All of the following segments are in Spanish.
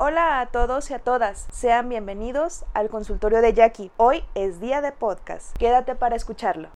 Hola a todos y a todas, sean bienvenidos al consultorio de Jackie. Hoy es día de podcast, quédate para escucharlo.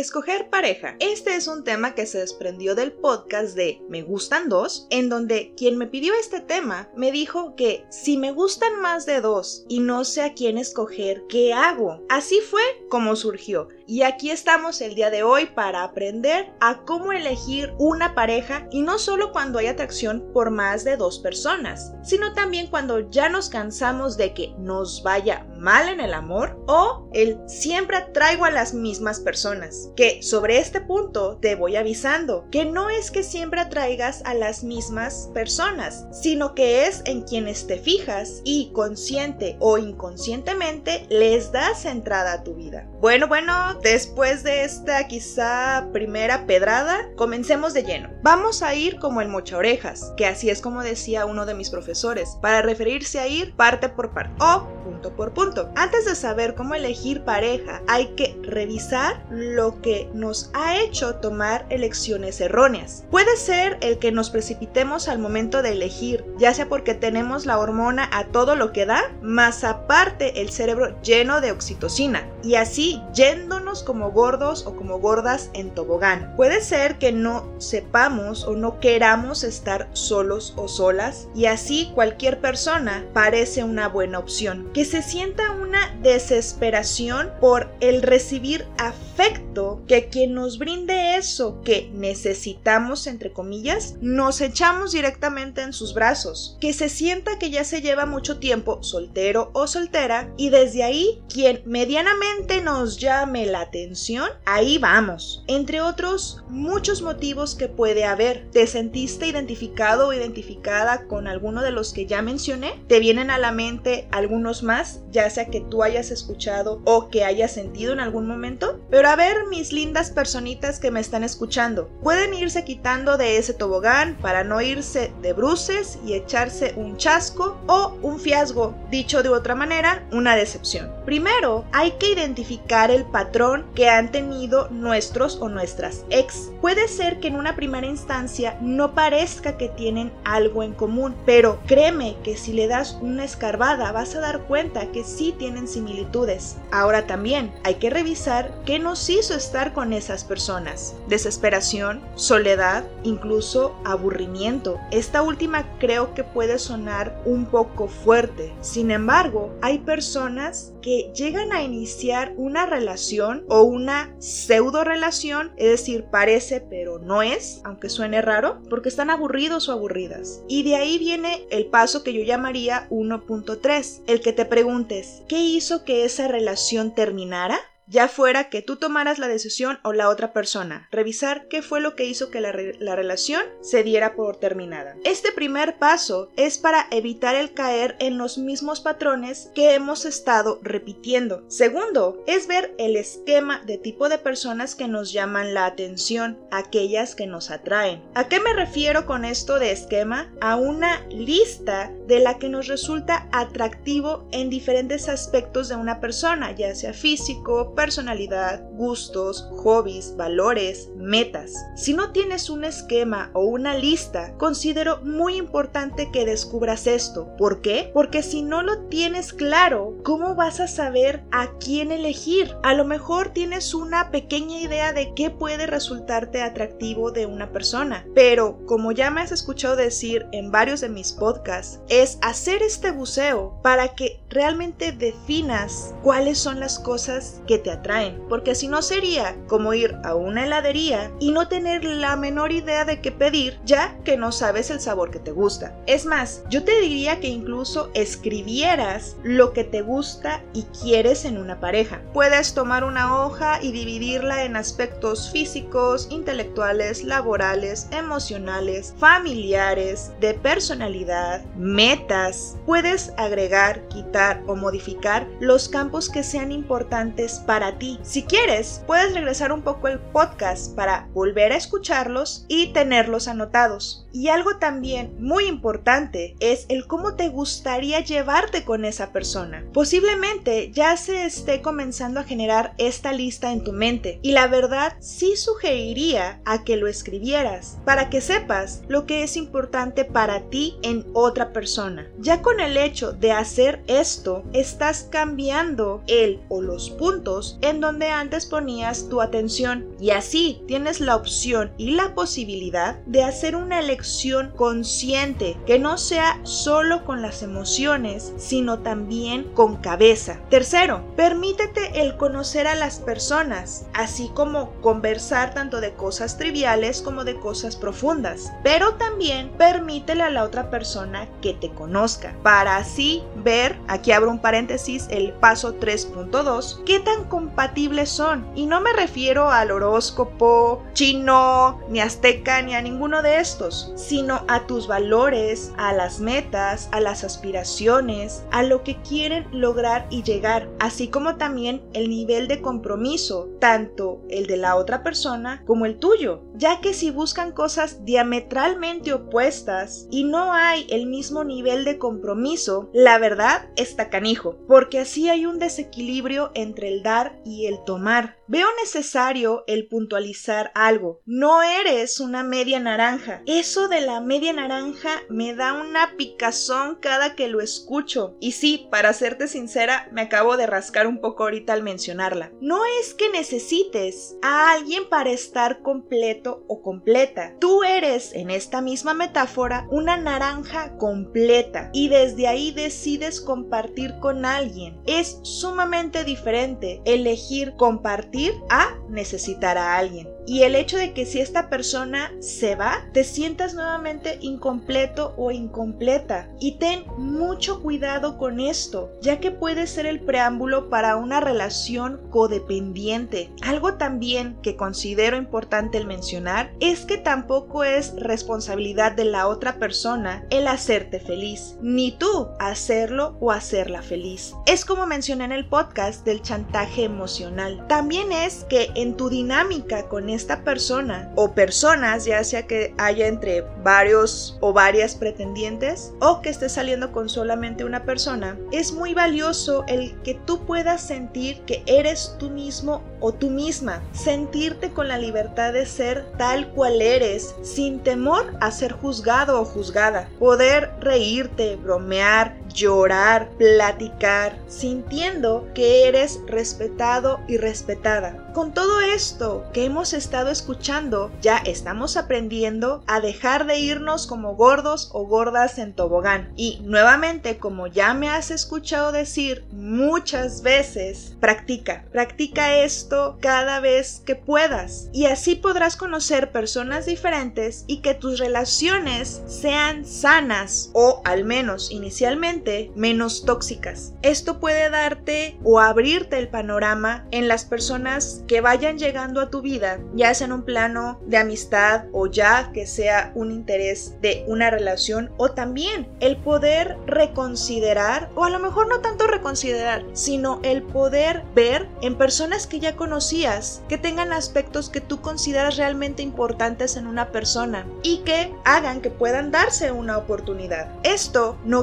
Escoger pareja. Este es un tema que se desprendió del podcast de Me gustan dos, en donde quien me pidió este tema me dijo que si me gustan más de dos y no sé a quién escoger, ¿qué hago? Así fue como surgió. Y aquí estamos el día de hoy para aprender a cómo elegir una pareja y no solo cuando hay atracción por más de dos personas, sino también cuando ya nos cansamos de que nos vaya mal en el amor o el siempre atraigo a las mismas personas. Que sobre este punto te voy avisando que no es que siempre atraigas a las mismas personas, sino que es en quienes te fijas y consciente o inconscientemente les das entrada a tu vida. Bueno, bueno, Después de esta quizá primera pedrada, comencemos de lleno. Vamos a ir como el mocha orejas, que así es como decía uno de mis profesores, para referirse a ir parte por parte o punto por punto. Antes de saber cómo elegir pareja, hay que revisar lo que nos ha hecho tomar elecciones erróneas. Puede ser el que nos precipitemos al momento de elegir, ya sea porque tenemos la hormona a todo lo que da, más aparte el cerebro lleno de oxitocina, y así yéndonos como gordos o como gordas en tobogán. Puede ser que no sepamos o no queramos estar solos o solas y así cualquier persona parece una buena opción. Que se sienta una desesperación por el recibir afecto, que quien nos brinde eso que necesitamos, entre comillas, nos echamos directamente en sus brazos. Que se sienta que ya se lleva mucho tiempo soltero o soltera y desde ahí quien medianamente nos llame la atención, ahí vamos. Entre otros muchos motivos que puede haber. ¿Te sentiste identificado o identificada con alguno de los que ya mencioné? ¿Te vienen a la mente algunos más, ya sea que tú hayas escuchado o que hayas sentido en algún momento? Pero a ver, mis lindas personitas que me están escuchando, pueden irse quitando de ese tobogán para no irse de bruces y echarse un chasco o un fiasco, dicho de otra manera, una decepción. Primero, hay que identificar el patrón que han tenido nuestros o nuestras ex. Puede ser que en una primera instancia no parezca que tienen algo en común, pero créeme que si le das una escarbada vas a dar cuenta que sí tienen similitudes. Ahora también hay que revisar qué nos hizo estar con esas personas. Desesperación, soledad, incluso aburrimiento. Esta última creo que puede sonar un poco fuerte. Sin embargo, hay personas que llegan a iniciar una relación o una pseudo relación, es decir, parece pero no es, aunque suene raro, porque están aburridos o aburridas. Y de ahí viene el paso que yo llamaría 1.3, el que te preguntes, ¿qué hizo que esa relación terminara? Ya fuera que tú tomaras la decisión o la otra persona, revisar qué fue lo que hizo que la, relación se diera por terminada. Este primer paso es para evitar el caer en los mismos patrones que hemos estado repitiendo. Segundo, es ver el esquema de tipo de personas que nos llaman la atención, aquellas que nos atraen. ¿A qué me refiero con esto de esquema? A una lista de la que nos resulta atractivo en diferentes aspectos de una persona, ya sea físico, personalidad, gustos, hobbies, valores, metas. Si no tienes un esquema o una lista, considero muy importante que descubras esto. ¿Por qué? Porque si no lo tienes claro, ¿cómo vas a saber a quién elegir? A lo mejor tienes una pequeña idea de qué puede resultarte atractivo de una persona, pero como ya me has escuchado decir en varios de mis podcasts, es hacer este buceo para que realmente definas cuáles son las cosas que te atraen, porque si no sería como ir a una heladería y no tener la menor idea de qué pedir, ya que no sabes el sabor que te gusta. Es más, yo te diría que incluso escribieras lo que te gusta y quieres en una pareja. Puedes tomar una hoja y dividirla en aspectos físicos, intelectuales, laborales, emocionales, familiares, de personalidad, metas. Puedes agregar, quitar o modificar los campos que sean importantes para para ti. Si quieres, puedes regresar un poco el podcast para volver a escucharlos y tenerlos anotados. Y algo también muy importante es el cómo te gustaría llevarte con esa persona. Posiblemente ya se esté comenzando a generar esta lista en tu mente y la verdad sí sugeriría a que lo escribieras para que sepas lo que es importante para ti en otra persona. Ya con el hecho de hacer esto, estás cambiando el o los puntos en donde antes ponías tu atención y así tienes la opción y la posibilidad de hacer una elección consciente que no sea solo con las emociones, sino también con cabeza. Tercero, permítete el conocer a las personas, así como conversar tanto de cosas triviales como de cosas profundas, pero también permítele a la otra persona que te conozca, para así ver, aquí abro un paréntesis, el paso 3.2, qué tan compatibles son. Y no me refiero al horóscopo chino, ni azteca, ni a ninguno de estos, sino a tus valores, a las metas, a las aspiraciones, a lo que quieren lograr y llegar, así como también el nivel de compromiso, tanto el de la otra persona como el tuyo, ya que si buscan cosas diametralmente opuestas y no hay el mismo nivel de compromiso, la verdad está canijo, porque así hay un desequilibrio entre el dar y el tomar. Veo necesario el puntualizar algo. No eres una media naranja. Eso de la media naranja me da una picazón cada que lo escucho. Y sí, para serte sincera, me acabo de rascar un poco ahorita al mencionarla. No es que necesites a alguien para estar completo o completa. Tú eres, en esta misma metáfora, una naranja completa y desde ahí decides compartir con alguien. Es sumamente diferente elegir compartir a necesitar a alguien. Y el hecho de que si esta persona se va, te sientas nuevamente incompleto o incompleta. Y ten mucho cuidado con esto, ya que puede ser el preámbulo para una relación codependiente. Algo también que considero importante el mencionar es que tampoco es responsabilidad de la otra persona el hacerte feliz, ni tú hacerlo o hacerla feliz. Es como mencioné en el podcast del chantaje emocional. También es que en tu dinámica con esta persona o personas, ya sea que haya entre varios o varias pretendientes o que estés saliendo con solamente una persona, es muy valioso el que tú puedas sentir que eres tú mismo o tú misma, sentirte con la libertad de ser tal cual eres, sin temor a ser juzgado o juzgada, poder reírte, bromear, llorar, platicar, sintiendo que eres respetado y respetada. Con todo esto que hemos estado escuchando, ya estamos aprendiendo a dejar de irnos como gordos o gordas en tobogán. Y nuevamente, como ya me has escuchado decir muchas veces, practica, practica esto cada vez que puedas. Y así podrás conocer personas diferentes y que tus relaciones sean sanas o al menos inicialmente menos tóxicas. Esto puede darte o abrirte el panorama en las personas que vayan llegando a tu vida, ya sea en un plano de amistad o ya que sea un interés de una relación o también el poder reconsiderar o a lo mejor no tanto reconsiderar, sino el poder ver en personas que ya conocías que tengan aspectos que tú consideras realmente importantes en una persona y que hagan que puedan darse una oportunidad. Esto no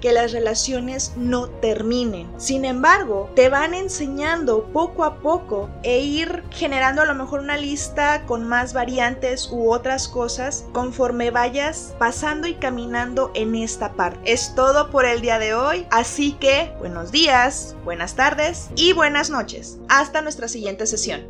que las relaciones no terminen. Sin embargo, te van enseñando poco a poco e ir generando a lo mejor una lista con más variantes u otras cosas conforme vayas pasando y caminando en esta parte. Es todo por el día de hoy, así que buenos días, buenas tardes y buenas noches. Hasta nuestra siguiente sesión.